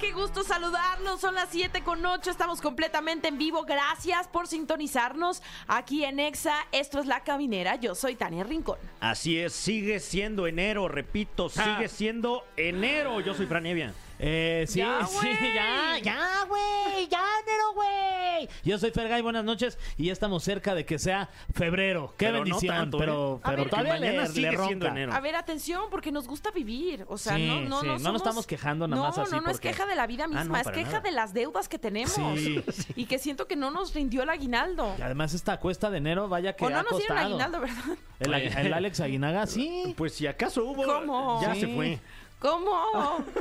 Qué gusto saludarlos. Son las 7 con 8. Estamos completamente en vivo. Gracias por sintonizarnos aquí en Exa. Esto es La Caminera. Yo soy Tania Rincón. Así es, sigue siendo enero, repito, sigue siendo enero. Yo soy Fran Evia. Eh, sí, Ya, sí, güey. ya, ya, güey, ya, enero, güey. Yo soy Fergay, buenas noches y ya estamos cerca de que sea febrero. Qué Pero no bendición, tanto, ¿eh? pero, pero ver, todavía mañana le, sigue le ronca. enero. A ver, atención, porque nos gusta vivir. O sea, Sí, no, no, sí, no. no nos estamos quejando nada más no, así No, no es porque- queja de la vida misma, no, es queja nada. de las deudas que tenemos. Sí. Y que siento que no nos rindió el aguinaldo. Y además esta cuesta de enero, vaya que O no ha nos dieron costado. aguinaldo, ¿verdad? El, el Alex Aguinaga, sí. Pues si acaso hubo, ¿Cómo? ya Sí. se fue. ¿Cómo?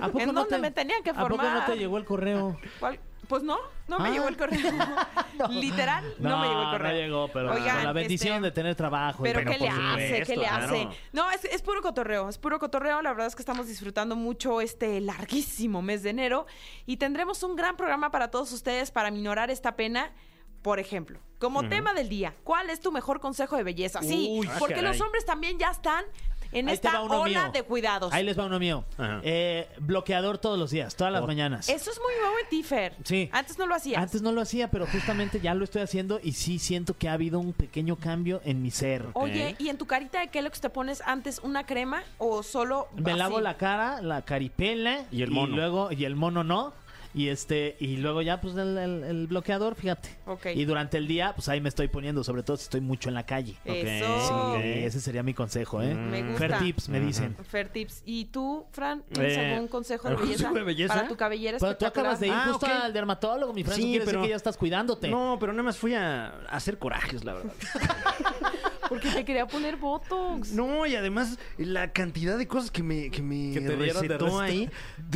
¿A poco ¿En no dónde te- me tenían que ¿A poco formar? no te llegó el correo? ¿Cuál? Pues no, no me Ah. llegó el correo. Literal, no, me llegó el correo. No llegó, pero Oigan, con la bendición este, de tener trabajo. Pero Bueno, ¿qué le hace? ¿Qué le claro. hace? No, es, es puro cotorreo, es puro cotorreo. La verdad es que estamos disfrutando mucho este larguísimo mes de enero y tendremos un gran programa para todos ustedes para minorar esta pena. Por ejemplo, como tema del día, ¿cuál es tu mejor consejo de belleza? Sí, Uy, ah, porque caray. los hombres también ya están en Ahí te esta va uno ola mío. de cuidados. Ahí les va uno mío. Ajá. Eh, bloqueador todos los días, todas las Oh. mañanas. Eso es muy nuevo en ti, Fer. Sí. Antes no lo hacías. Antes no lo hacía, pero justamente ya lo estoy haciendo y sí siento que ha habido un pequeño cambio en mi ser. Oye, ¿y en tu carita de qué lo que te pones antes? ¿Una crema o solo Me así? lavo la cara, la caripela Y el mono. luego y el mono no. Y este y luego ya pues el, el- el bloqueador, fíjate. Ok. Y durante el día pues ahí me estoy poniendo, sobre todo si estoy mucho en la calle. Eso. Sí, ese sería mi consejo, ¿eh? Me gusta. Fer tips me dicen. Fer Tips. ¿Y tú, Fran, tienes Eh, algún consejo de ¿algún belleza? consejo de belleza? Para tu cabellera Pero tú acabas de ir Ah, justo ok. al dermatólogo, mi Fran, Sí, pero- decir que ya estás cuidándote. No, pero nada más fui a, a hacer corajes, la verdad. Porque te quería poner Botox. No, y además la cantidad de cosas que me, que me Que te dieron de recetó ahí.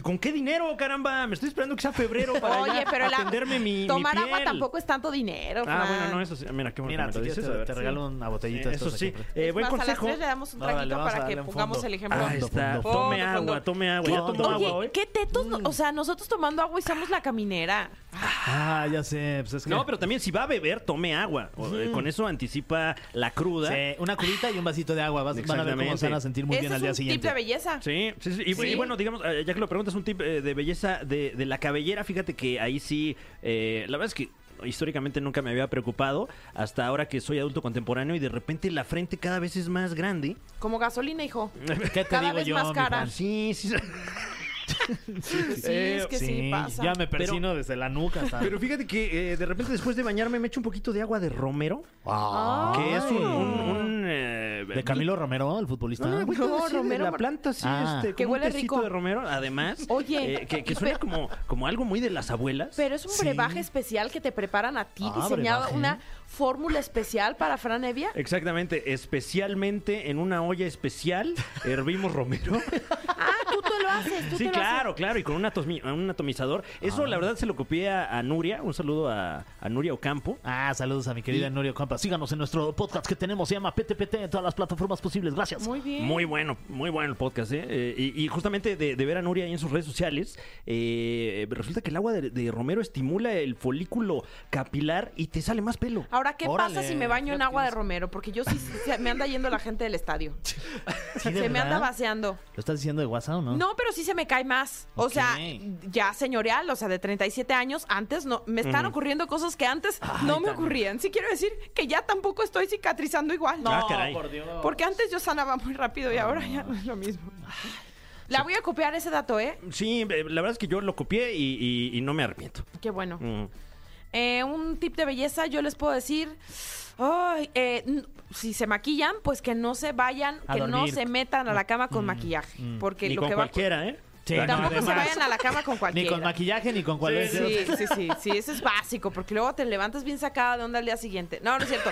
¿Con qué dinero, caramba? Me estoy esperando que sea febrero para Oye, pero la- atenderme mi, mi tomar agua piel. tampoco es tanto dinero, Ah, Fran. bueno, no, eso sí. Mira, qué bueno Mira, que si me lo quieres dices. te, ver, regalo una botellita. de Eso estos sí. aquí. Eh, Es buen más, a las consejo. tres le damos un Órale, traguito vamos a para que darle un pongamos fondo. el ejemplo. Ahí Fondo, está. fondo, Tome fondo, agua, fondo. tome agua. ¿Ya tomó Oye, agua hoy? qué tetos, no- o sea, nosotros tomando agua y somos la caminera. Ah, ya sé. Pues es que... No, pero también si va a beber, tome agua. O, eh, Con eso anticipa la cruda. Sí, una curita y un vasito de agua. Vas- van a ver cómo se van a sentir muy Ese bien es al día un siguiente. tip de belleza. Sí, sí, sí. Y, Sí. y bueno, digamos, eh, ya que lo preguntas, un tip eh, de belleza de, de la cabellera, fíjate que ahí sí, eh, la verdad es que históricamente nunca me había preocupado, hasta ahora que soy adulto contemporáneo y de repente la frente cada vez es más grande. Como gasolina, hijo. ¿Qué te Cada digo vez yo, más mi cara. Fran? Sí, sí. Sí, Eh, es que sí, pasa. Ya me persino desde la nuca hasta... Pero fíjate que eh, de repente después de bañarme me echo un poquito de agua de romero, Ah. que es un... un- un, eh, ¿De Camilo Romero, el futbolista? No, güey, No, así de romero, la planta, sí, Ah. este, Que como huele tecito rico. de romero, además. Oye, eh, que, que suena pero- como, como algo muy de las abuelas. Pero es un Sí. brebaje especial que te preparan a ti, Ah, diseñado brebaje. una fórmula especial para Fran Evia. Exactamente, especialmente en una olla especial, hervimos romero. Ah, tú te lo haces, tú Sí, te lo claro, claro, y con un, atomi- un atomizador. Eso, Ah. la verdad, se lo copié a, a Nuria. Un saludo a, a Nuria Ocampo. Ah, saludos a mi querida Nuria Campa. Síganos en nuestro podcast que tenemos, se llama PTPT en todas las plataformas posibles. Gracias. Muy bien. Muy bueno, muy bueno el podcast, ¿eh? Eh, y, y justamente de, de ver a Nuria ahí en sus redes sociales, eh, resulta que el agua de, de romero estimula el folículo capilar y te sale más pelo. Ahora, ¿qué Órale, pasa si me baño en agua de romero? Porque yo sí, me anda yendo la gente del estadio. ¿Sí, se de me anda vaciando. ¿Lo estás diciendo de WhatsApp o no? No, pero sí se me cae más. O sea, ya señorial, o sea, de 37 años, antes no, me están ocurriendo cosas que antes no me ocurrían. Sí quiero decir que ya tampoco estoy cicatrizando igual. No, Ah, caray. por Dios. Porque antes yo sanaba muy rápido y ahora ya no es lo mismo. La voy a copiar ese dato, ¿eh? Sí, eh, la verdad es que yo lo copié y, y- y no me arrepiento. Qué bueno. Mm. Eh, un tip de belleza, yo les puedo decir. ay, eh, n- si se maquillan, pues que no se vayan, A que no dormir. se metan a la cama con maquillaje. Porque Ni lo con que va. cualquiera, ¿eh? Sí, no, tampoco se además, vayan a la cama con Ni cualquiera. con maquillaje ni con cualquier... Sí, sí, sí, sí, eso es básico, porque luego te levantas bien sacada de onda al día siguiente. No, no es cierto.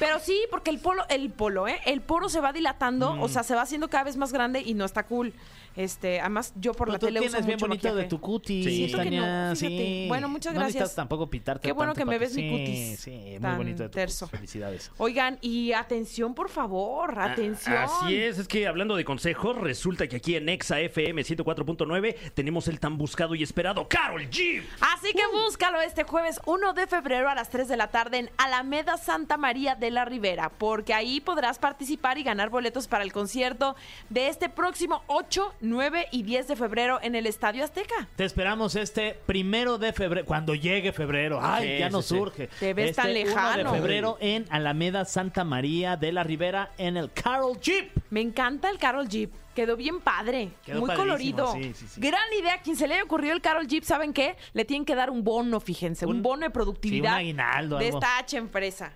Pero sí, porque el polo, el polo, ¿eh? El poro se va dilatando, Mm. o sea, se va haciendo cada vez más grande y no está cool. Este, además, yo por Pero la tú tele uso tienes bien mucho bonito de tu cutis, Sí. Siento que Tania, no, fíjate. sí. Bueno, muchas No necesitas gracias. tampoco pitarte Qué bueno tanto que me ves mi Sí, cutis Sí, muy tan bonito de tu terso. cutis. Felicidades. Oigan, y atención, por favor, atención. Ah, Así es, es que hablando de consejos, resulta que aquí en Exa FM 104.9 tenemos el tan buscado y esperado Carol G. Así que búscalo este jueves 1 de febrero a las 3 de la tarde en Alameda Santa María de la Ribera, porque ahí podrás participar y ganar boletos para el concierto de este próximo 8, 9 y 10 de febrero en el Estadio Azteca. Te esperamos este primero de febrero, cuando llegue febrero. Ay, Sí, ya sí, nos sí. surge. Te ves este tan 1 lejano. de febrero en Alameda Santa María de la Ribera en el Carol Jeep. Me encanta el Carol Jeep. Quedó bien padre, Quedó muy colorido. sí, sí, sí. Gran idea. Quien se le haya ocurrido el Carol Jeep, ¿saben qué? Le tienen que dar un bono, fíjense, un, Un- bono de sí, productividad un aguinaldo, de algo. esta H empresa.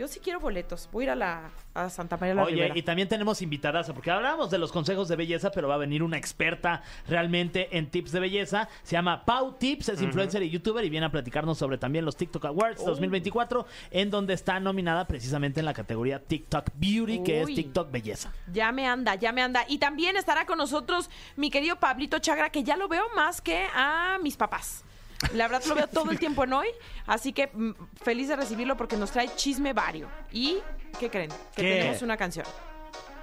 Yo sí quiero boletos. Voy a ir a la a Santa María de la Oye, Ribera. y también tenemos invitadas, porque hablamos de los consejos de belleza, pero va a venir una experta realmente en tips de belleza. Se llama Pau Tips, es influencer y youtuber y viene a platicarnos sobre también los TikTok Awards Oh. 2024, en donde está nominada precisamente en la categoría TikTok Beauty, que es. TikTok Belleza. Ya me anda, ya me anda. Y también estará con nosotros mi querido Pablito Chagra, que ya lo veo más que a mis papás. La verdad lo veo todo el tiempo en hoy, así que mm, feliz de recibirlo porque nos trae chisme vario. ¿Y qué creen? Que ¿Qué? tenemos una canción.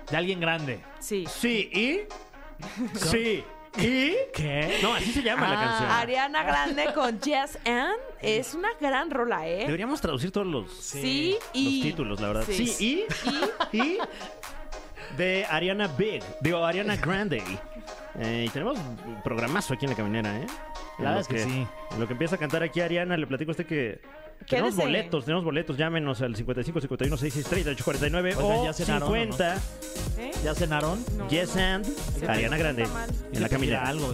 De alguien grande. Sí. Sí, y. Sí, y. ¿Qué? No, así se llama la Ah. canción. Ariana Grande con Yes and es una gran rola, ¿eh? Deberíamos traducir todos los, Sí, y los títulos, la verdad. Sí. Sí, y. y. De Ariana Big. Digo, Ariana Grande. Eh, y tenemos un programazo aquí en la caminera, ¿eh? La verdad lo es que sí. En lo que empieza a cantar aquí Ariana, le platico a usted que. Tenemos Quédese. boletos, tenemos boletos. Llámenos al 55 51 66 38 49 Oigan, o ya cenaron, 50 ¿Eh? ¿Ya cenaron? No. Yes and Ariana Grande en la caminera. Algo.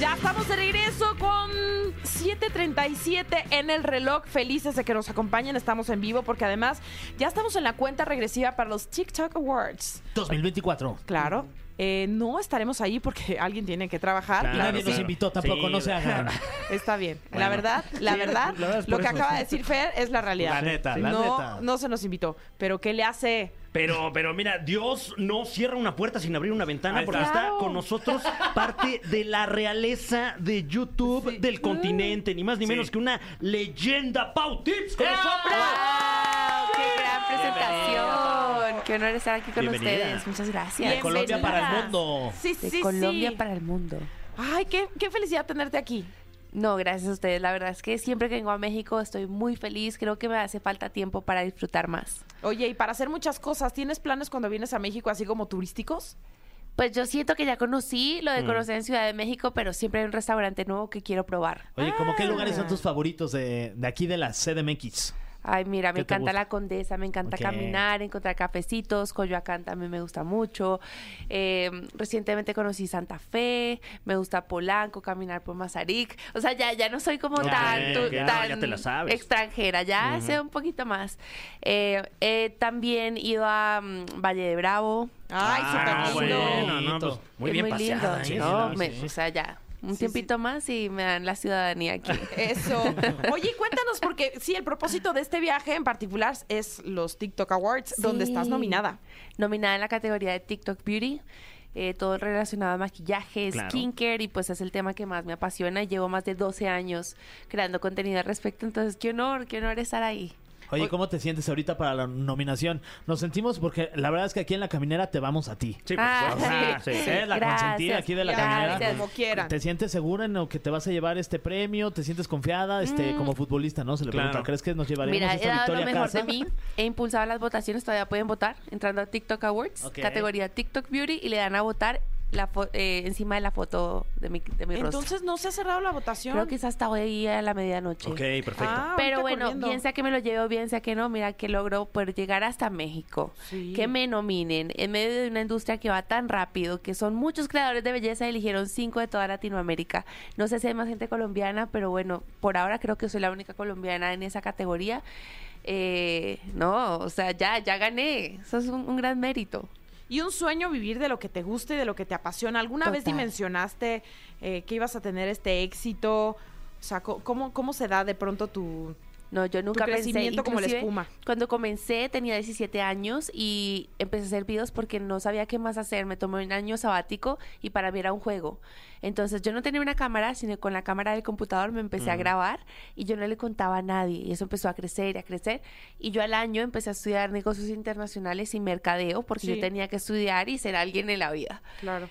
Ya estamos de regreso con 7.37 en el reloj. Felices de que nos acompañen. Estamos en vivo porque además ya estamos en la cuenta regresiva para los TikTok Awards. 2024. Claro. Eh, no estaremos ahí porque alguien tiene que trabajar. Claro, Nadie nos invitó tampoco, Sí, no se hagan. Está bien. La verdad, la Sí, verdad, la verdad es lo que eso, acaba de decir Fer es la realidad. La neta, la no, neta. no se nos invitó. Pero ¿qué le hace? Pero, pero mira, Dios no cierra una puerta sin abrir una ventana porque está. con nosotros parte de la realeza de YouTube Sí. del continente, ni más ni Sí. menos que una leyenda. Pau Tips con nosotros. ¡Qué gran presentación! Qué honor estar aquí con Bienvenida. ustedes. Muchas gracias. De Colombia para el mundo. Sí, De sí, Colombia sí. para el mundo. Ay, qué, qué felicidad tenerte aquí. No, gracias a ustedes. La verdad es que siempre que vengo a México estoy muy feliz. Creo que me hace falta tiempo para disfrutar más. Oye, y para hacer muchas cosas, ¿tienes planes cuando vienes a México así como turísticos? Pues yo siento que ya conocí Mm. lo de conocer en Ciudad de México, pero siempre hay un restaurante nuevo que quiero probar. Oye, ¿cómo qué Ah. lugares son tus favoritos de, de aquí de la CDMX? Ay, mira, me ¿Qué te encanta gusta? la Condesa, me encanta caminar, encontrar cafecitos, Coyoacán también me gusta mucho. Eh, recientemente conocí Santa Fe, me gusta Polanco, caminar por Mazarik. O sea, ya, ya no soy como tan, no, tan ya te la sabes. extranjera, ya sé un poquito más. Eh, he también ido a mm, Valle de Bravo. Ay, Ah, súper lindo. bueno, no, pues, muy Es bien muy paseada. lindo, ¿eh? ¿no? Sí, Me- sí. O sea, ya. Un Sí, tiempito más y me dan la ciudadanía aquí. Eso. Oye, cuéntanos, porque sí, el propósito de este viaje en particular es los TikTok Awards, donde Sí. estás nominada. nominada en la categoría de TikTok Beauty. eh, todo relacionado a maquillaje, Claro. skincare y pues es el tema que más me apasiona. Llevo más de 12 años creando contenido al respecto, entonces qué honor, qué honor estar ahí. Oye, ¿cómo te sientes ahorita para la nominación? Nos sentimos porque la verdad es que aquí en la caminera te vamos a ti. Sí, por Ah, supuesto. Ah, Sí, sí. Eres la Gracias, consentida aquí de la gracias. caminera. Como quieran. ¿Te sientes segura en lo que te vas a llevar este premio? ¿Te sientes confiada este, como futbolista, no? Se le Claro. pregunta, ¿crees que nos llevaremos Mm. Mira, he esta dado victoria lo a mejor casa? de mí, he impulsado las votaciones, todavía pueden votar entrando a TikTok Awards, categoría TikTok Beauty y le dan a votar la fo- eh, encima de la foto de mi, de mi rostro. Entonces, ¿no se ha cerrado la votación? Creo que es hasta hoy a la medianoche. Ok, perfecto. Ah, Pero ahorita bueno, corriendo. bien sea que me lo llevo, bien sea que no, mira que logro poder llegar hasta México. Sí. Que me nominen en medio de una industria que va tan rápido, que son muchos creadores de belleza, eligieron cinco de toda Latinoamérica. No sé si hay más gente colombiana, pero bueno, por ahora creo que soy la única colombiana en esa categoría. Eh, no, o sea, ya, ya gané. Eso es un, un gran mérito. Y un sueño vivir de lo que te gusta y de lo que te apasiona. ¿Alguna vez dimensionaste eh, que ibas a tener este éxito? O sea, ¿cómo, cómo se da de pronto tu, No, yo nunca pensé. crecimiento como la espuma. Cuando comencé tenía 17 años y empecé a hacer videos porque no sabía qué más hacer. Me tomé un año sabático y para mí era un juego. Entonces yo no tenía una cámara, sino con la cámara del computador me empecé a grabar y yo no le contaba a nadie. Y eso empezó a crecer y a crecer. Y yo al año empecé a estudiar negocios internacionales y mercadeo porque Sí. yo tenía que estudiar y ser alguien en la vida. Claro.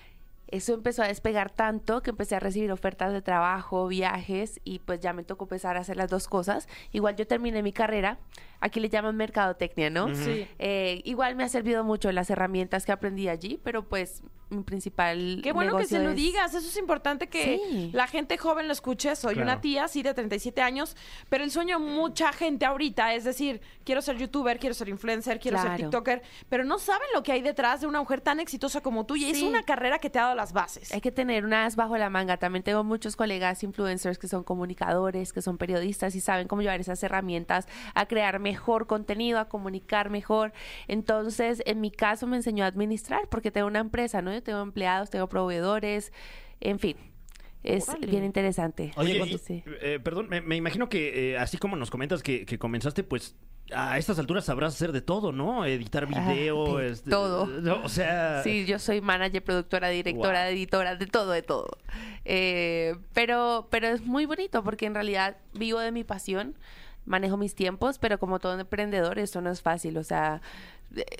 Eso empezó a despegar tanto que empecé a recibir ofertas de trabajo, viajes y pues ya me tocó empezar a hacer las dos cosas. Igual yo terminé mi carrera, aquí le llaman mercadotecnia, ¿no? Sí. Eh, igual me ha servido mucho las herramientas que aprendí allí, pero pues mi principal Qué bueno que se lo digas, eso es importante que Sí. la gente joven lo escuche. Soy Claro. una tía, sí, de 37 años, pero el sueño de mucha gente ahorita es decir, quiero ser youtuber, quiero ser influencer, quiero ser tiktoker, pero no saben lo que hay detrás de una mujer tan exitosa como tú y es una carrera que te ha dado las bases. Hay que tener una as bajo la manga. También tengo muchos colegas influencers que son comunicadores, que son periodistas y saben cómo llevar esas herramientas a crear mejor contenido, a comunicar mejor. Entonces, en mi caso me enseñó a administrar porque tengo una empresa, ¿no? Yo tengo empleados, tengo proveedores, en fin. Es Órale. bien interesante. Oye, y- Sí. eh, perdón, me, me imagino que eh, así como nos comentas que, que comenzaste, pues a estas alturas sabrás hacer de todo, ¿no? Editar Ah, video, de este, todo. no, o sea, Sí, yo soy manager, productora, directora, Wow. editora, de todo, de todo. Eh, pero, pero es muy bonito porque en realidad vivo de mi pasión, manejo mis tiempos, pero como todo emprendedor eso no es fácil. O sea,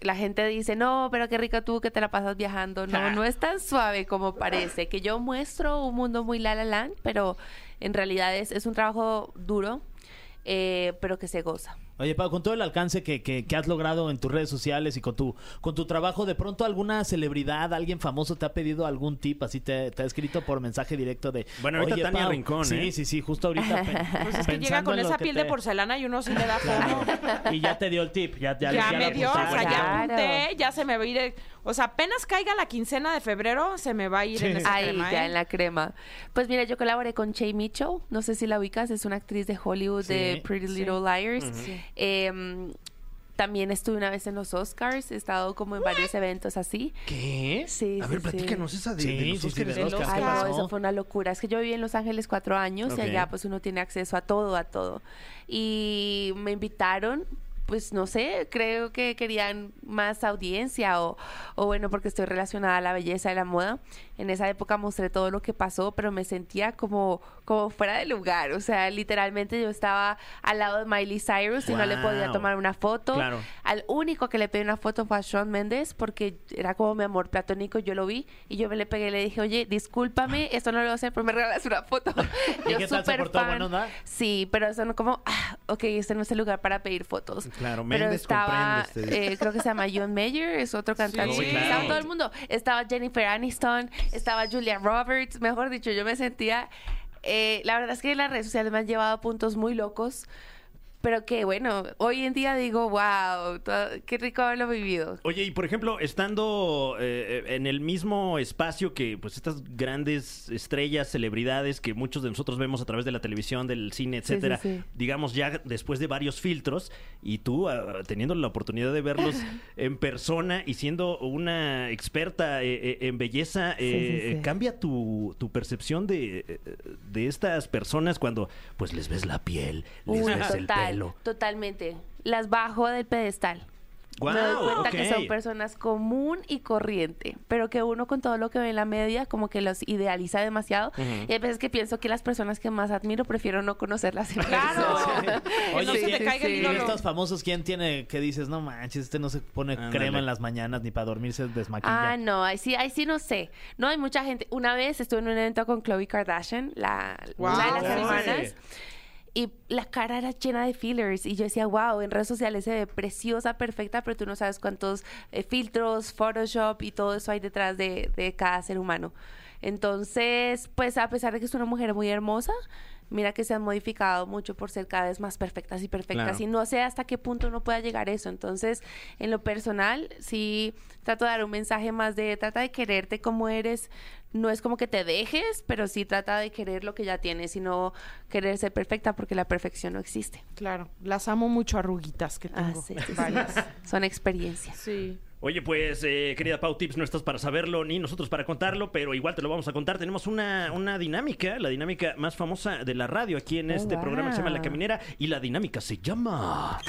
la gente dice, no, pero qué rica tú que te la pasas viajando. No, no es tan suave como parece. Que yo muestro un mundo muy la la land, pero en realidad es, es un trabajo duro, eh, pero que se goza. Oye, Pau, con todo el alcance que, que- que has logrado en tus redes sociales y con tu, con tu trabajo, ¿de pronto alguna celebridad, alguien famoso te ha pedido algún tip? Así te, te ha escrito por mensaje directo de... Bueno, ahorita "Oye, Tania Pau". Rincón, Sí, ¿eh? sí, sí, justo ahorita. Pues es que llega con esa piel te- de porcelana y uno sí le da. Claro. Y ya te dio el tip. Ya, ya, Ya, ya me dio, o sea, ya Claro. apunté, ya se me va a ir. el- o sea, apenas caiga la quincena de febrero, se me va a ir en esa Ahí, crema, ya ¿eh? en la crema. Pues mira, yo colaboré con Che Mitchell, no sé si la ubicas, es una actriz de Hollywood de Sí, Pretty sí. Little Liars. Em, también estuve una vez en los Oscars, he estado como en varios eventos así. ¿Qué? Sí, A sí, ver, sí. platícanos esa de, Sí, de los sí, sí, Óscares. de los Oscar. Ay, ¿Qué no, pasó? eso fue una locura. Es que yo viví en Los Ángeles cuatro años Ok. y allá pues uno tiene acceso a todo, a todo. Y me invitaron, pues no sé, creo que querían más audiencia o, o bueno, porque estoy relacionada a la belleza y la moda. En esa época mostré todo lo que pasó, pero me sentía como, como fuera de lugar. O sea, literalmente yo estaba al lado de Miley Cyrus y no le podía tomar una foto. Claro. Al único que le pedí una foto fue a Shawn Mendes porque era como mi amor platónico, yo lo vi y yo me le pegué y le dije, oye, discúlpame, esto no lo voy a hacer, pero me regalas una foto. ¿Y yo súper fan. ¿Buena onda? Sí, pero eso no como, ah, ok, este no es el lugar para pedir fotos. Claro, pero Méndez estaba, comprende, este. eh, creo que se llama John Mayer, es otro cantante. Sí, claro. Estaba todo el mundo. Estaba Jennifer Aniston, estaba Julia Roberts, mejor dicho, yo me sentía... eh, la verdad es que las redes sociales me han llevado a puntos muy locos. Pero que bueno, hoy en día digo, wow, todo- qué rico haberlo vivido. Oye, y por ejemplo, estando eh, en el mismo espacio que pues estas grandes estrellas, celebridades que muchos de nosotros vemos a través de la televisión, del cine, Sí, sí, etcétera, sí. digamos ya después de varios filtros y tú ah, teniendo la oportunidad de verlos en persona y siendo una experta eh, eh, en belleza, eh, cambia tu, tu percepción de, de estas personas cuando pues les ves la piel, les Uy, ves el total, totalmente. Las bajo del pedestal. me doy cuenta que son personas común y corriente, pero que uno con todo lo que ve en la media como que los idealiza demasiado. Y hay veces que pienso que las personas que más admiro prefiero no conocerlas en Claro. Que no Oye, se te ¿quién- caiga el y de ídolo. estos famosos, ¿quién tiene que dices, no manches, este no se pone crema en las mañanas ni para dormir se desmaquilla? Ah, no, ahí sí, ahí sí no sé. No hay mucha gente. Una vez estuve en un evento con Khloe Kardashian, la, Wow, una de las hermanas. Y la cara era llena de fillers. Y yo decía, wow, en redes sociales se ve preciosa, perfecta, pero tú no sabes cuántos eh, filtros, Photoshop y todo eso hay detrás de, de cada ser humano. Entonces, pues a pesar de que es una mujer muy hermosa, mira que se han modificado mucho por ser cada vez más perfectas y perfectas. Claro. Y no sé hasta qué punto uno pueda llegar a eso. Entonces, en lo personal, sí trato de dar un mensaje más de trata de quererte como eres. No es como que te dejes, pero sí trata de querer lo que ya tienes y no querer ser perfecta porque la perfección no existe. Claro, las amo mucho arruguitas que Ah, tengo. sí, sí. Son experiencias. Sí. Oye, pues, eh, querida Pau Tips, no estás para saberlo ni nosotros para contarlo, pero igual te lo vamos a contar. Tenemos una, una dinámica, la dinámica más famosa de la radio aquí en Oh, este programa que se llama La. Caminera, y la dinámica se llama...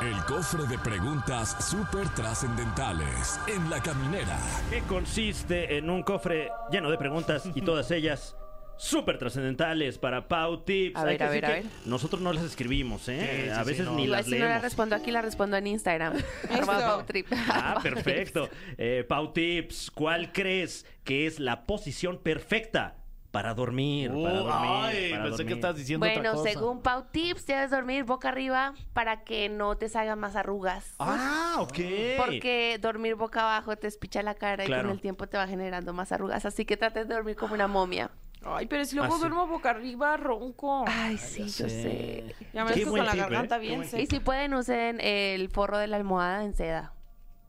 El cofre de preguntas súper trascendentales en la caminera. que consiste en un cofre lleno de preguntas y todas ellas súper trascendentales para Pau Tips. A Hay ver, que a decir ver, a que ver. Nosotros no las escribimos, ¿eh? Sí, sí, a sí, veces no. ni Igual las si no la respondo aquí, la respondo en Instagram. Arroba Pau Trip. Ah, perfecto. Eh, Pau Tips, ¿cuál crees que es la posición perfecta para dormir? Uh, para dormir, ay, para pensé que estabas diciendo otra Bueno, cosa. según Pau Tips, debes dormir boca arriba para que no te salgan más arrugas. Ah, ok. Porque dormir boca abajo te espicha la cara y Claro. con el tiempo te va generando más arrugas. Así que trates de dormir como una momia. Ay, pero si luego Ah, sí. duermo boca arriba, ronco. Ay, sí, yo sé. Ya me Qué dejo buen con la tip, ¿eh? garganta Qué bien buen seca. Y si pueden, usen el forro de la almohada en seda.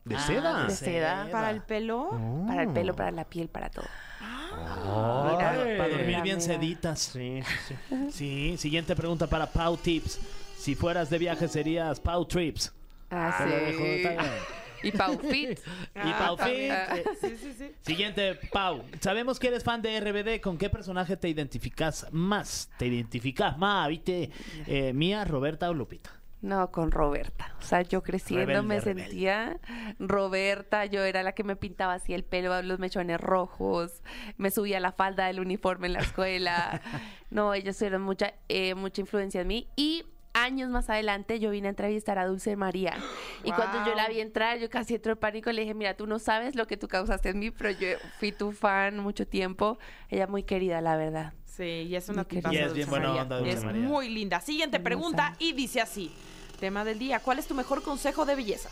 ¿De Ah, seda? de seda. Para el pelo. Para el pelo, para la piel, para todo. Ay, Mira, para dormir mira, bien mira. seditas. Sí, sí, sí. Sí, siguiente pregunta para Pau Tips. Si fueras de viaje serías Pau Trips. Ah, Te lo dejo, sí. está bien. Y Pau Fit. Y Pau. Fit. Sí, sí, sí. Siguiente, Pau. Sabemos que eres fan de RBD. ¿Con qué personaje te identificas más? ¿Te identificas más, viste? Eh, Mía, Roberta o Lupita. No, con Roberta. O sea, yo creciendo Rebelde, me rebelde. sentía Roberta. Yo era la que me pintaba así el pelo, los mechones rojos. Me subía la falda del uniforme en la escuela. No, ellos tuvieron mucha, eh, mucha influencia en mí. Y años más adelante yo vine a entrevistar a Dulce María. Y cuando yo la vi entrar, yo casi entró en pánico. Le dije, mira, tú no sabes lo que tú causaste en mí, pero yo fui tu fan mucho tiempo. Ella muy querida, la verdad. Sí, y es una querida. Y es bien Dulce buena María. onda, Dulce Es María. muy linda. Siguiente pregunta y dice así. Tema del día. ¿Cuál es tu mejor consejo de belleza?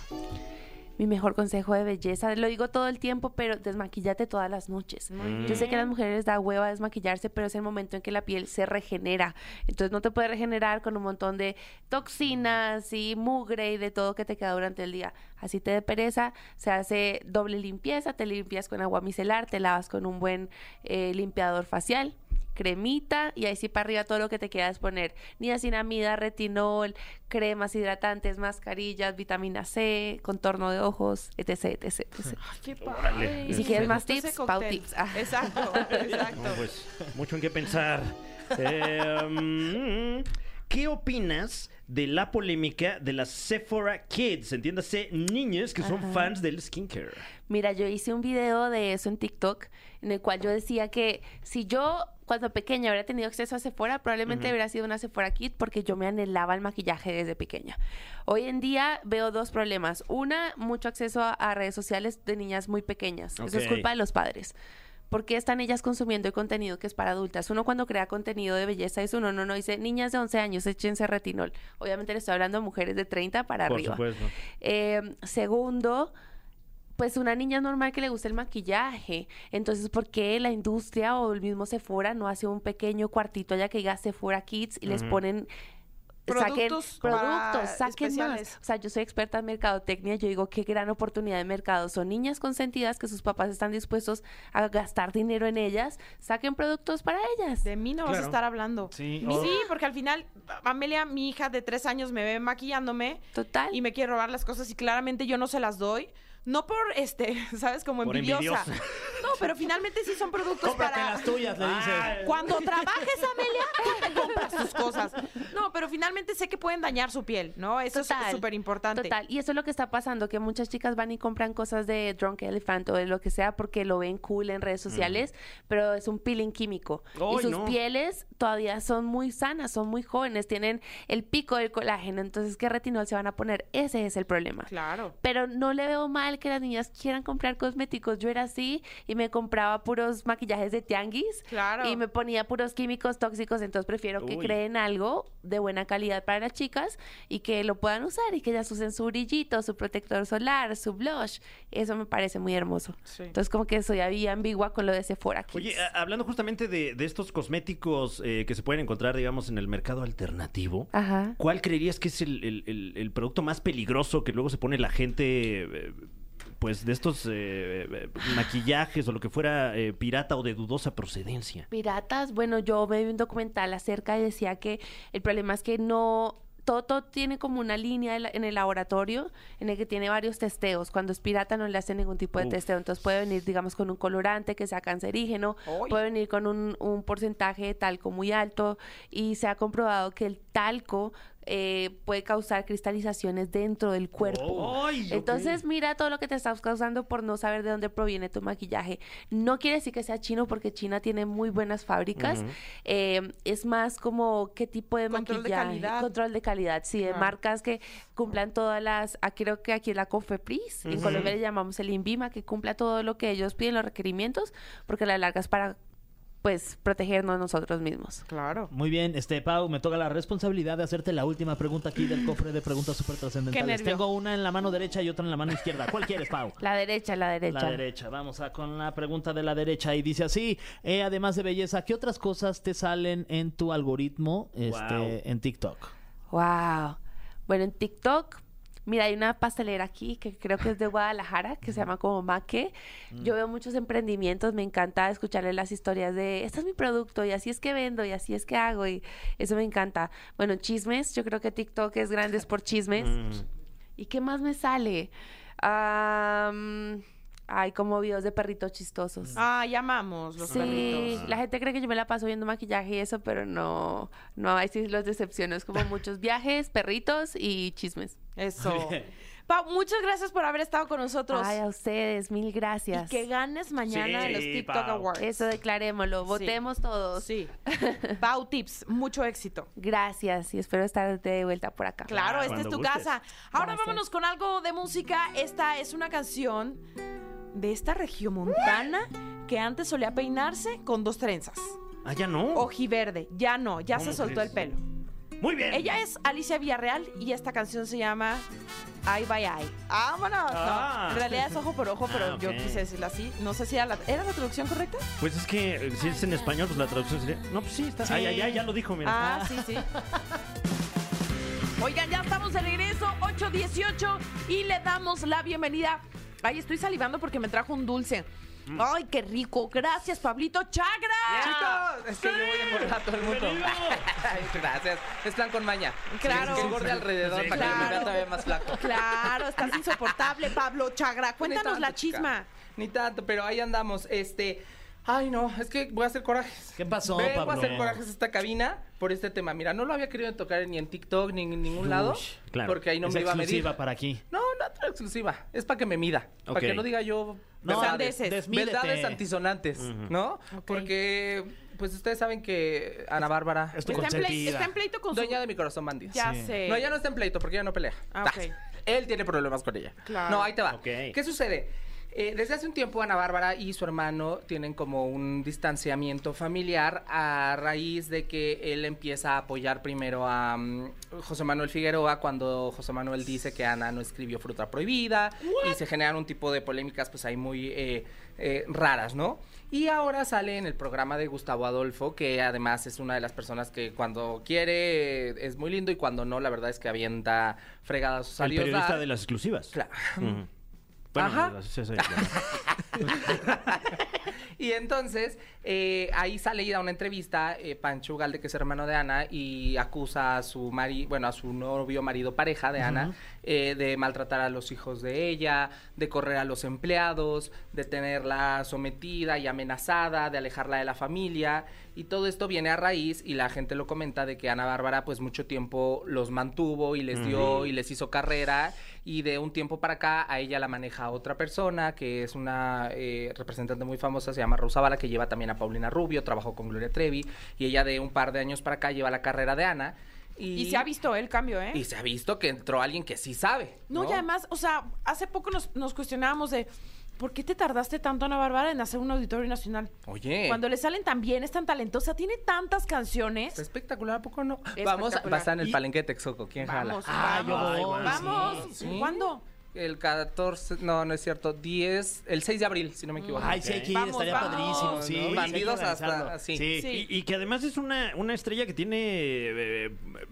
Mi mejor consejo de belleza, lo digo todo el tiempo, pero desmaquillate todas las noches. Yo sé que a las mujeres da hueva desmaquillarse, pero es el momento en que la piel se regenera. Entonces no te puedes regenerar con un montón de toxinas y mugre y de todo que te queda durante el día. Así te de pereza, se hace doble limpieza, te limpias con agua micelar, te lavas con un buen eh, limpiador facial cremita y ahí sí para arriba todo lo que te queda es poner niacinamida, retinol, cremas hidratantes, mascarillas, vitamina C, contorno de ojos, etc, etc, etc. Ay, qué padre. Y si quieres más tips, Pau. Tips. Ah. Exacto, exacto. No, pues, mucho en qué pensar. Eh, mm, ¿Qué opinas de la polémica de las Sephora Kids? Entiéndase, niños que son fans del skincare. Mira, yo hice un video de eso en TikTok en el cual yo decía que si yo cuando pequeña hubiera tenido acceso a Sephora, probablemente hubiera sido una Sephora Kid porque yo me anhelaba el maquillaje desde pequeña. Hoy en día veo dos problemas. Una, mucho acceso a, a redes sociales de niñas muy pequeñas. Eso es culpa de los padres. ¿Por qué están ellas consumiendo el contenido que es para adultas? Uno cuando crea contenido de belleza es uno, no, no, dice, niñas de 11 años, échense retinol. Obviamente le estoy hablando a mujeres de 30 para Por arriba. supuesto. Eh, segundo, pues una niña normal que le gusta el maquillaje. Entonces, ¿por qué la industria o el mismo Sephora no hace un pequeño cuartito allá que diga Sephora Kids y les ponen saquen Productos saquen especiales. más. O sea, yo soy experta en mercadotecnia, yo digo qué gran oportunidad de mercado. Son niñas consentidas que sus papás están dispuestos a gastar dinero en ellas, saquen productos para ellas. De mí no vas a estar hablando. Sí, Sí, porque al final, Amelia, mi hija de tres años, me ve maquillándome Total. y me quiere robar las cosas y claramente yo no se las doy. No por, este, ¿sabes? Como Por envidiosa. envidiosa. No, pero finalmente sí son productos Cómprate para... las tuyas, le dices. Cuando trabajes, Amelia, tú te compras tus cosas. No, pero finalmente sé que pueden dañar su piel, ¿no? Eso Total, es súper importante. Total, y eso es lo que está pasando, que muchas chicas van y compran cosas de Drunk Elephant o de lo que sea porque lo ven cool en redes sociales, pero es un peeling químico. Mm. Y sus no. pieles todavía son muy sanas, son muy jóvenes, tienen el pico del colágeno, entonces ¿qué retinol se van a poner? Ese es el problema. Claro. Pero no le veo mal que las niñas quieran comprar cosméticos. Yo era así y me compraba puros maquillajes de tianguis. Claro. Y me ponía puros químicos tóxicos. Entonces prefiero que Uy. creen algo de buena calidad para las chicas y que lo puedan usar y que ellas usen su brillito, su protector solar, su blush. Eso me parece muy hermoso. Sí. Entonces como que soy ambigua con lo de Sephora Kids. Oye, hablando justamente de, de estos cosméticos eh, que se pueden encontrar, digamos, en el mercado alternativo, Ajá. ¿cuál creerías que es el, el- el- el producto más peligroso que luego se pone la gente, eh, pues, de estos eh, eh, maquillajes o lo que fuera eh, pirata o de dudosa procedencia? Piratas, bueno, yo me vi un documental acerca y decía que el problema es que no Toto tiene como una línea en el laboratorio en el que tiene varios testeos. Cuando es pirata no le hacen ningún tipo de Uf. testeo. Entonces puede venir, digamos, con un colorante que sea cancerígeno, ¡Ay! puede venir con un, un porcentaje de talco muy alto y se ha comprobado que el talco eh, puede causar cristalizaciones dentro del cuerpo. Ay, ok. Entonces, mira todo lo que te estás causando por no saber de dónde proviene tu maquillaje. No quiere decir que sea chino, porque China tiene muy buenas fábricas. Eh, es más como qué tipo de Control de maquillaje. calidad. Control de calidad, sí, de marcas que cumplan todas las. ah, creo que aquí es la Confepris. En Colombia le llamamos el INVIMA, que cumpla todo lo que ellos piden, los requerimientos, porque la larga es para, pues, protegernos nosotros mismos. Claro. Muy bien, este Pau, me toca la responsabilidad de hacerte la última pregunta aquí del cofre de preguntas súper trascendentales. Tengo una en la mano derecha y otra en la mano izquierda. ¿Cuál quieres, Pau? La derecha, la derecha. La derecha. Vamos a con la pregunta de la derecha y dice así: eh, además de belleza, ¿qué otras cosas te salen en tu algoritmo este, Wow. en TikTok? Wow. Bueno, en TikTok, mira, hay una pastelera aquí que creo que es de Guadalajara, que se llama como Maque. Yo veo muchos emprendimientos, me encanta escucharle las historias de, este es mi producto y así es que vendo y así es que hago y eso me encanta. Bueno, chismes, yo creo que TikTok es grande por chismes. Mm. ¿Y qué más me sale? Am, Ay, como videos de perritos chistosos. Ay, amamos los Sí, perritos. la gente cree que yo me la paso viendo maquillaje y eso, pero no, no, ahí sí los decepciono. Es como muchos viajes, perritos y chismes. Eso. Pau, muchas gracias por haber estado con nosotros. Ay, a ustedes, mil y gracias. que ganes mañana Sí, en los TikTok Pau. Awards. Eso declarémoslo, votemos todos. Sí. Pau Tips, mucho éxito. Gracias y espero estar de vuelta por acá. Claro, Ah, esta es tu gustes. casa. Ahora Gracias. vámonos con algo de música. Esta es una canción de esta regiomontana que antes solía peinarse con dos trenzas. Ah, ya no. Ojiverde. Ya no, ya se ¿Cómo soltó el pelo. Muy bien. Ella es Alicia Villarreal y esta canción se llama Eye by Eye. ¡Vámonos! No, Ah. en realidad es ojo por ojo, pero Ah, yo quise decirlo así. No sé si era la, ¿era la traducción correcta. Pues es que eh, si es en español, pues la traducción sería. No, pues sí, está. Sí. Ay, ay, ay, ya lo dijo, mira. Ah, sí, sí. Oigan, ya estamos de regreso, 8.18, y le damos la bienvenida. Ay, estoy salivando porque me trajo un dulce. Mm. Ay, qué rico. Gracias, Pablito Chagra. Chicos, es que yo voy a engordar a todo el mundo. Ay, Gracias. Es plan con maña. Claro. Que engorde alrededor Sí, para que me vea todavía más flaco. Claro, estás insoportable, Pablo Chagra. Cuéntanos la chisma. Ni tanto, pero ahí andamos. Este. Ay, no, es que voy a hacer corajes. ¿Qué pasó, Vengo Pablo? a hacer corajes a esta cabina por este tema. Mira, no lo había querido tocar ni en TikTok ni en ningún lado. claro. Porque ahí no es me iba a medir. exclusiva para aquí. No, no es exclusiva. Es para que me mida. Ok. Para que no diga yo No, verdades. Antisonantes, ¿no? Porque, pues ustedes saben que Ana Bárbara Es tu Está en, está en pleito con su... Dueña de mi corazón bandido. Ya Sí. sé. No, ella no está en pleito porque ella no pelea. Ah, ok. Él tiene problemas con ella. Claro. No, ahí te va. ¿Qué sucede? Eh, desde hace un tiempo Ana Bárbara y su hermano tienen como un distanciamiento familiar a raíz de que él empieza a apoyar primero a mm, José Manuel Figueroa cuando José Manuel dice que Ana no escribió Fruta Prohibida y se generan un tipo de polémicas pues ahí muy eh, eh, raras, ¿no? Y ahora sale en el programa de Gustavo Adolfo, que además es una de las personas que cuando quiere eh, es muy lindo y cuando no, la verdad es que avienta fregadas sus El periodista de las exclusivas. Claro. Bueno, Ajá. sí, sí, claro. Y entonces, eh, ahí sale y da una entrevista eh, Pancho Ugalde, que es hermano de Ana, y acusa a su mari bueno, a su novio, marido, pareja de Ana, eh, de maltratar a los hijos de ella, de correr a los empleados, de tenerla sometida y amenazada, de alejarla de la familia. Y todo esto viene a raíz, y la gente lo comenta, de que Ana Bárbara, pues mucho tiempo los mantuvo y les dio y les hizo carrera. Y de un tiempo para acá, a ella la maneja otra persona, que es una eh, representante muy famosa, se llama Rosa Bala, que lleva también a Paulina Rubio, trabajó con Gloria Trevi. Y ella de un par de años para acá lleva la carrera de Ana. Y, Y se ha visto el cambio, ¿eh? Y se ha visto que entró alguien que sí sabe. No, y además, o sea, hace poco nos, nos cuestionábamos de ¿por qué te tardaste tanto, Ana Bárbara, en hacer un auditorio nacional? Oye. Cuando le salen tan bien, es tan talentosa, tiene tantas canciones. Está espectacular, ¿a poco no? Vamos, va a estar en el Y- palenque de Texcoco. ¿Quién jala? Vamos, Ah, yo vamos, voy, vamos. sí. ¿Cuándo? El 14, no, no es cierto, 10, el 6 de abril, si no me equivoco. Ay, sí ir, Vamos, estaría vamos. padrísimo. ¿no? Sí, sí hay que Bandidos hasta- organizarlo. sí. Sí. Sí. Y, y que además es una, una estrella que tiene eh,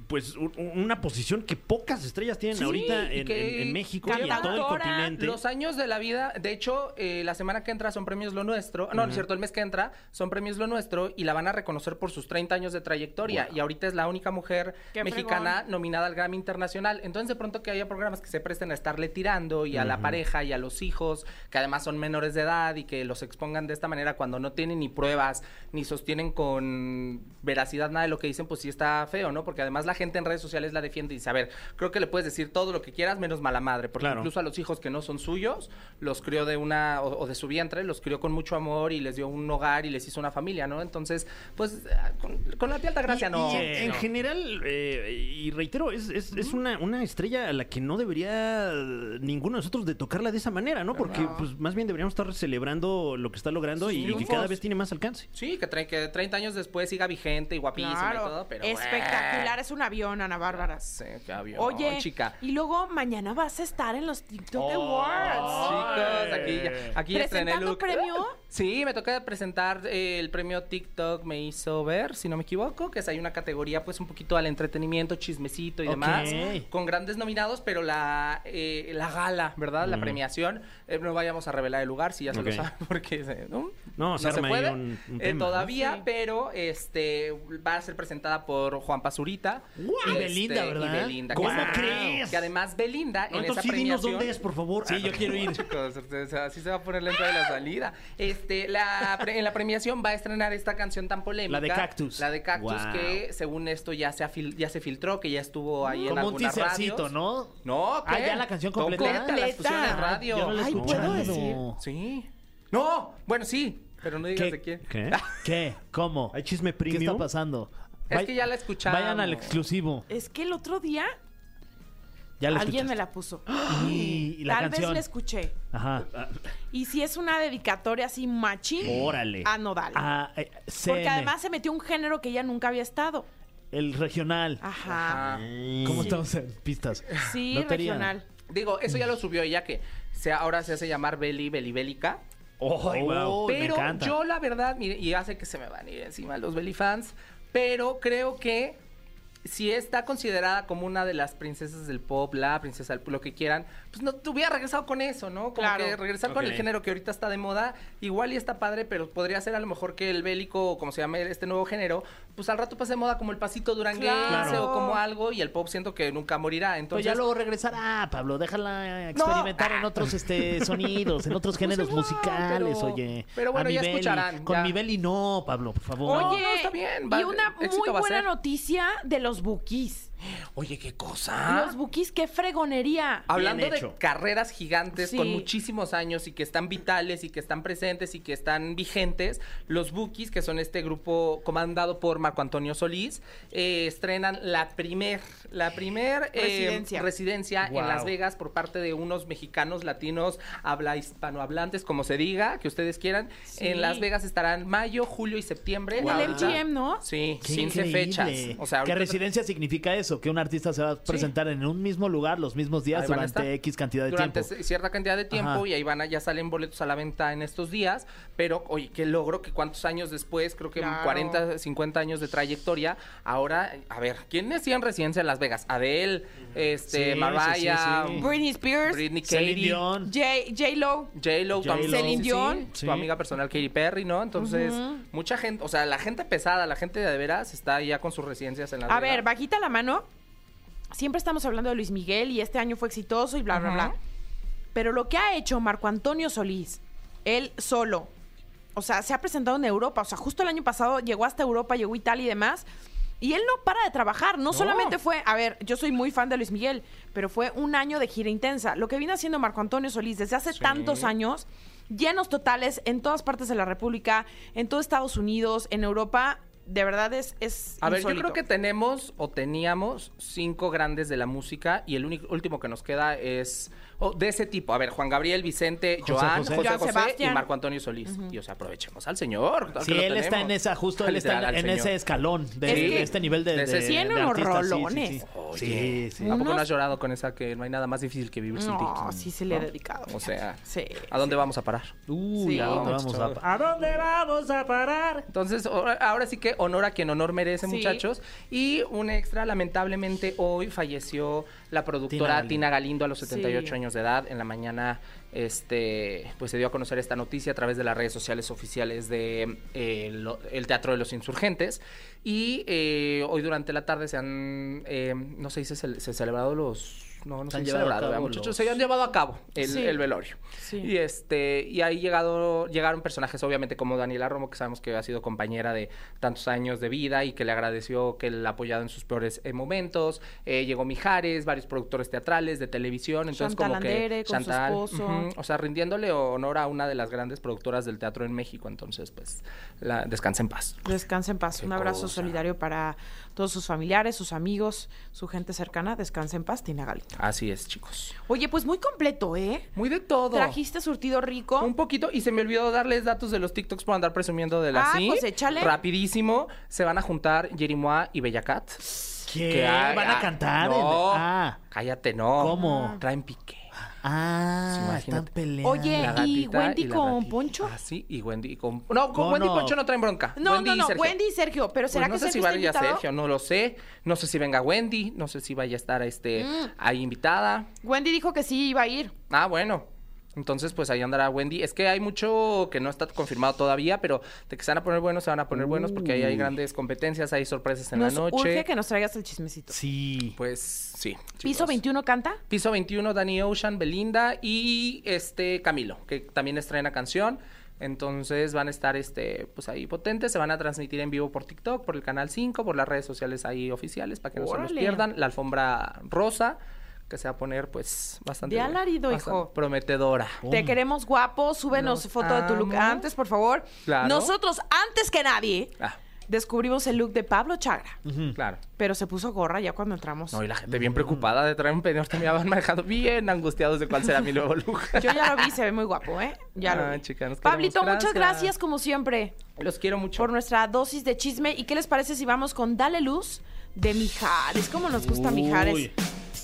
pues un- una posición que pocas estrellas tienen Sí, ahorita y en, que- en- en México y en todo el continente. Los años de la vida, de hecho, eh, la semana que entra son premios Lo Nuestro. No, no es cierto, el mes que entra son premios Lo Nuestro y la van a reconocer por sus 30 años de trayectoria. Y ahorita es la única mujer Qué mexicana nominada al Grammy Internacional. Entonces, de pronto que haya programas que se presten a estarle tirando y a la pareja y a los hijos, que además son menores de edad y que los expongan de esta manera cuando no tienen ni pruebas ni sostienen con veracidad nada de lo que dicen, pues sí está feo, ¿no? Porque además la gente en redes sociales la defiende y dice, a ver, creo que le puedes decir todo lo que quieras menos mala madre, porque Claro. incluso a los hijos que no son suyos, los crió de una, o, o de su vientre, los crió con mucho amor y les dio un hogar y les hizo una familia, ¿no? Entonces, pues, con, con la de gracia, Y- no. y en, general, eh, y reitero, es, es, es una, una estrella a la que no debería ninguno de nosotros de tocarla de esa manera, ¿no? Porque pues más bien deberíamos estar celebrando lo que está logrando y, y que cada vez tiene más alcance. Sí, que, tre- que 30 años después siga vigente y guapísima y todo, pero... Espectacular, es un avión, Ana Bárbara. Sí, qué avión, Oye, chica. y luego mañana vas a estar en los TikTok Oh, Awards. Chicos, aquí, ya- aquí estrené ¿Presentando look. premio? Sí, me toca presentar eh, el premio TikTok Me hizo ver, si no me equivoco, que es ahí una categoría pues un poquito al entretenimiento, chismecito y Ok. demás, con grandes nominados, pero la, eh, la gala, ¿verdad? La premiación, eh, no vayamos a revelar el lugar si ya se lo saben, porque eh, ¿no? No, se un- un Eh, tema, ¿no? todavía, Sí. pero este va a ser presentada por Juan Pazurita. Y Este, Belinda, ¿verdad? Y Belinda. ¿Cómo que- crees? Que además Belinda No, en entonces esa sí, dinos premiación... dónde es, por favor. Sí, yo quiero ir. Chicos, o sea, así se va a poner la entrada y la salida. Este, la, pre- en la premiación va a estrenar esta canción tan polémica. La de Cactus. La de Cactus, Wow. que según esto ya se, ya se filtró, que ya estuvo ahí en Como un algunas teasercito, radios. ¿no? No, ¿qué? Ah, ¿ya la canción completa? Completa, en Ah, radio. Yo no Ay, ¿puedo decir? Sí. No, bueno, sí, pero no digas ¿Qué? de quién. ¿Qué? ¿Qué? ¿Cómo? ¿Hay chisme ¿Qué premium? está pasando? Es Vay- que ya la escuchamos. Vayan al exclusivo. Es que el otro día Ya la alguien me la puso. Y, y la Tal canción. vez la escuché. Ajá. Y si es una dedicatoria así machín Órale. a Nodal. Ah, eh, Porque CN, además se metió un género que ella nunca había estado. el regional. Ajá. Ajá. ¿Cómo estamos en pistas? Sí, Lotería. regional. Digo, eso ya lo subió ella que se, ahora se hace llamar Beli Belibélica. Ay, guau. Uy, me Pero encanta. yo la verdad, mire, y hace que se me van a ir encima los Belly fans, pero creo que si está considerada como una de las princesas del pop, la princesa del lo que quieran, pues no te hubiera regresado con eso, ¿no? Como Claro. que regresar con el género que ahorita está de moda, igual y está padre, pero podría ser a lo mejor que el bélico, o como se llama este nuevo género, pues al rato pase de moda como el pasito duranguense Claro. o como algo, y el pop siento que nunca morirá. Pues Entonces, ya luego regresará, Pablo. Déjala experimentar en otros este, sonidos, en otros géneros igual, musicales, pero- oye. pero bueno, A ya escucharán, Con ya. mi Beli no, Pablo, por favor. Oye, no, está bien, va- y una muy buena noticia de los bookies. Oye, qué cosa. Los bookies, qué fregonería. Hablando de hecho. carreras gigantes Sí. con muchísimos años y que están vitales y que están presentes y que están vigentes, los Bookies, que son este grupo comandado por Marco Antonio Solís, eh, estrenan la primer, la primer eh, Residencia. residencia en. Las Vegas por parte de unos mexicanos latinos, habla hispanohablantes, como se diga, que ustedes quieran. Sí. En Las Vegas estarán mayo, julio y septiembre. En el MGM, ¿no? Sí, Qué 15 increíble. fechas. O sea, ¿Qué residencia significa eso? Que un artista se va a presentar en un mismo lugar los mismos días a durante estar. X cantidad de durante tiempo. c- cierta cantidad de tiempo Ajá. y ahí van a, ya salen boletos a la venta en estos días, pero oye, qué logro que cuántos años después, creo que Claro. 40, 50 años de trayectoria, ahora, a ver, ¿quiénes hacían residencia en Las Vegas? Adele, este, Sí, Mariah, sí, sí, sí. Britney Spears, Britney, Celine Katy, Dion. J- J-Lo. J-Lo, Celine Dion. sí, Sí. tu amiga personal Katy Perry, ¿no? Entonces, mucha gente, o sea, la gente pesada, la gente de veras está ya con sus residencias en Las A Vegas. ver, bajita la mano. Siempre estamos hablando de Luis Miguel y este año fue exitoso y bla, bla, bla. Pero lo que ha hecho Marco Antonio Solís, él solo, o sea, se ha presentado en Europa. O sea, justo el año pasado llegó hasta Europa, llegó a Italia y demás. Y él no para de trabajar. No, solamente fue, a ver, yo soy muy fan de Luis Miguel, pero fue un año de gira intensa. Lo que viene haciendo Marco Antonio Solís desde hace tantos años, llenos totales en todas partes de la República, en todo Estados Unidos, en Europa, de verdad es, es A ver, yo creo que tenemos o teníamos cinco grandes de la música y el único último que nos queda es o de ese tipo. A ver, Juan Gabriel, Vicente, José Joan, José. José y. Marco Antonio Solís. Y o sea, aprovechemos al señor. claro Sí, él está en esa, justo él está Literal, en, ese escalón de, Es de que este nivel de, de Tiene de unos artistas, sí, sí, rolones. sí. Oye, Sí, sí. ¿A poco no has llorado con esa que no hay nada más difícil que vivir sin ti? No, sí se le he ¿No? dedicado. O sea, Sí. ¿a dónde vamos a parar? Uy, Sí. ¿a dónde vamos a, ¿a dónde vamos a parar? Entonces, ahora sí que honor a quien honor merece, Sí. muchachos. Y un extra, lamentablemente, hoy falleció la productora Tina Tina Galindo. A los 78 Sí. De edad. En la mañana, este, pues se dio a conocer esta noticia a través de las redes sociales oficiales de eh, el Teatro de los Insurgentes. Y eh, hoy durante la tarde se han, eh, no sé se, cel- se celebrado los... No, no Se se han llevado a cabo ¿verdad, muchachos. los- Se han llevado a cabo el, Sí. el velorio. Sí. Y este, y ahí llegado, llegaron personajes, obviamente, como Daniela Romo, que sabemos que ha sido compañera de tantos años de vida y que le agradeció que le ha apoyado en sus peores eh, momentos. Eh, llegó Mijares, varios productores teatrales de televisión. Entonces, Chantal como que con su esposo. o sea, rindiéndole honor a una de las grandes productoras del teatro en México. Entonces, pues, la, descansa en paz. Descansa en paz. Qué Un abrazo cosa. solidario para todos sus familiares, sus amigos, su gente cercana. Descansa en paz, Tina Galindo. Así es, chicos. Oye, pues muy completo, ¿eh? Muy de todo. Trajiste surtido rico. Un poquito, y se me olvidó darles datos de los TikToks por andar presumiendo de la Ah, CIN. pues échale. Rapidísimo, se van a juntar Jerimois y Bellacat. ¿Qué? hay- ¿Van a cantar? No, Ah, cállate, no. ¿Cómo? Traen pique. Ah Sí, están peleando. Oye, ¿y Wendy con. Poncho? Ah, sí, y Wendy con... No, con No, Wendy y no. Poncho no traen bronca. No, Wendy no, y no, Sergio. Wendy y Sergio. Pero Pues ¿será no que sé si Sergio vaya invitado? Sergio, no lo sé. No sé si venga Wendy, no sé si vaya a estar este Mm. ahí invitada. Wendy dijo que sí iba a ir. Ah, bueno. Entonces, pues ahí andará Wendy. Es que hay mucho que no está confirmado todavía, pero de que se van a poner buenos, se van a poner buenos porque ahí hay grandes competencias, hay sorpresas en Nos la noche. urge que nos traigas el chismecito. Sí. Pues sí. ¿Piso chicos. 21 canta? Piso 21, Danny Ocean, Belinda y este Camilo, que también estrena canción. Entonces van a estar este pues ahí potentes, se van a transmitir en vivo por TikTok, por el canal 5, por las redes sociales ahí oficiales para que no se los pierdan. La alfombra rosa que se va a poner pues bastante De alarido, bastante hijo. prometedora. Te queremos guapo, súbenos Los foto de tu look amo. antes, por favor. Claro. Nosotros, antes que nadie, Ah, descubrimos el look de Pablo Chagra. claro. Pero se puso gorra ya cuando entramos. No, y la gente bien preocupada de traer un pendiente me habían manejado bien angustiados de cuál será mi nuevo look. Yo ya lo vi, se ve muy guapo, ¿eh? Ya lo Ah, vi. chica, nos Pablito, muchas Gracias. gracias como siempre Los quiero mucho. por nuestra dosis de chisme. ¿Y qué les parece si vamos con Dale Luz de Mijares? ¿Cómo nos gusta Mijares?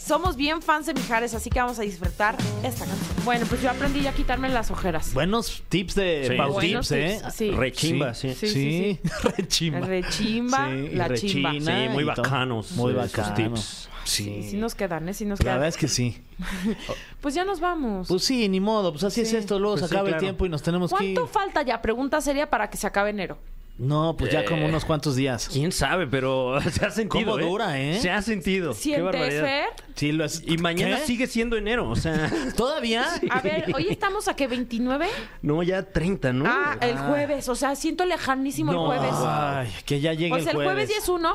Somos bien fans de Mijares, así que vamos a disfrutar esta canción. Bueno, pues yo aprendí ya a quitarme las ojeras. Buenos tips de Sí. Pau Buenos Tips, ¿eh? tips, sí. Rechimba, sí. Sí, sí, Rechimba. Rechimba, Sí, la chimba. rechina Sí, muy y todo. bacanos, Muy eh, bacanos. tips. Sí, sí nos quedan, ¿eh? Sí nos La quedan. verdad es que sí. Pues ya nos vamos. Pues sí, ni modo. Pues así es Sí. esto. Luego Pues se sí, acaba el claro. tiempo y nos tenemos que ir. ¿Cuánto falta ya? Pregunta seria para que se acabe enero. No, pues ya como Eh, unos cuantos días. ¿Quién sabe? Pero se ha sentido, ¿Cómo ¿eh? dura, eh? Se ha sentido. Qué ¿Sientes, barbaridad. Fer? Sí, lo es. Y mañana ¿Qué? sigue siendo enero, o sea... ¿Todavía? A ver, hoy estamos a que 29. No, ya 30, ¿no? Ah, el jueves. O sea, siento lejanísimo No. el jueves. Ay, que ya llegue O sea, el el jueves ya es uno.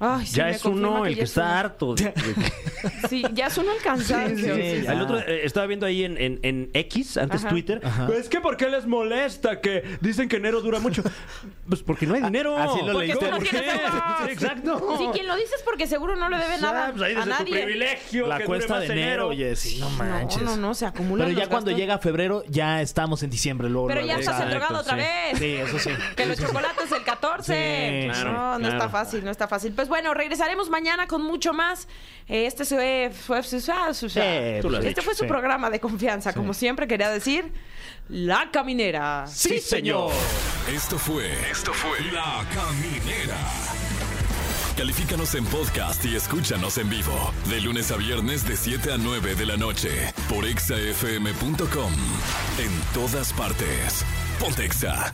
Ay, sí, ya es uno el que es está uno. harto. de- de- Sí, ya es uno el cansancio. Sí, sí. El otro, eh, estaba viendo ahí en, en- en X, antes Ajá. Twitter. Es que ¿por qué les molesta que dicen que enero dura mucho? Pues porque no hay dinero. así lo Porque leíste. tú no ¿Por tienes qué? Exacto. Sí, quien lo dice es porque seguro no le debe Ah, nada pues ahí a nadie. privilegio. La que dure cuesta más de enero, oye, sí, no manches. No, no, no, se acumulan Pero ya los cuando llega febrero, ya estamos en diciembre luego. Pero ya estás entregado otra vez. Sí, eso sí. Que los chocolates el 14. Sí, no, no está fácil, no está fácil. Pues bueno, regresaremos mañana con mucho más. Este fue, fue, fue- fue- tú lo has este dicho, fue su sí. programa de confianza, como siempre quería decir, La Caminera. Sí, señor. Esto fue. Esto fue. La Caminera. Califícanos en podcast y escúchanos en vivo. De lunes a viernes, de 7 a 9 de la noche. Por exafm.com. En todas partes. Pontexa.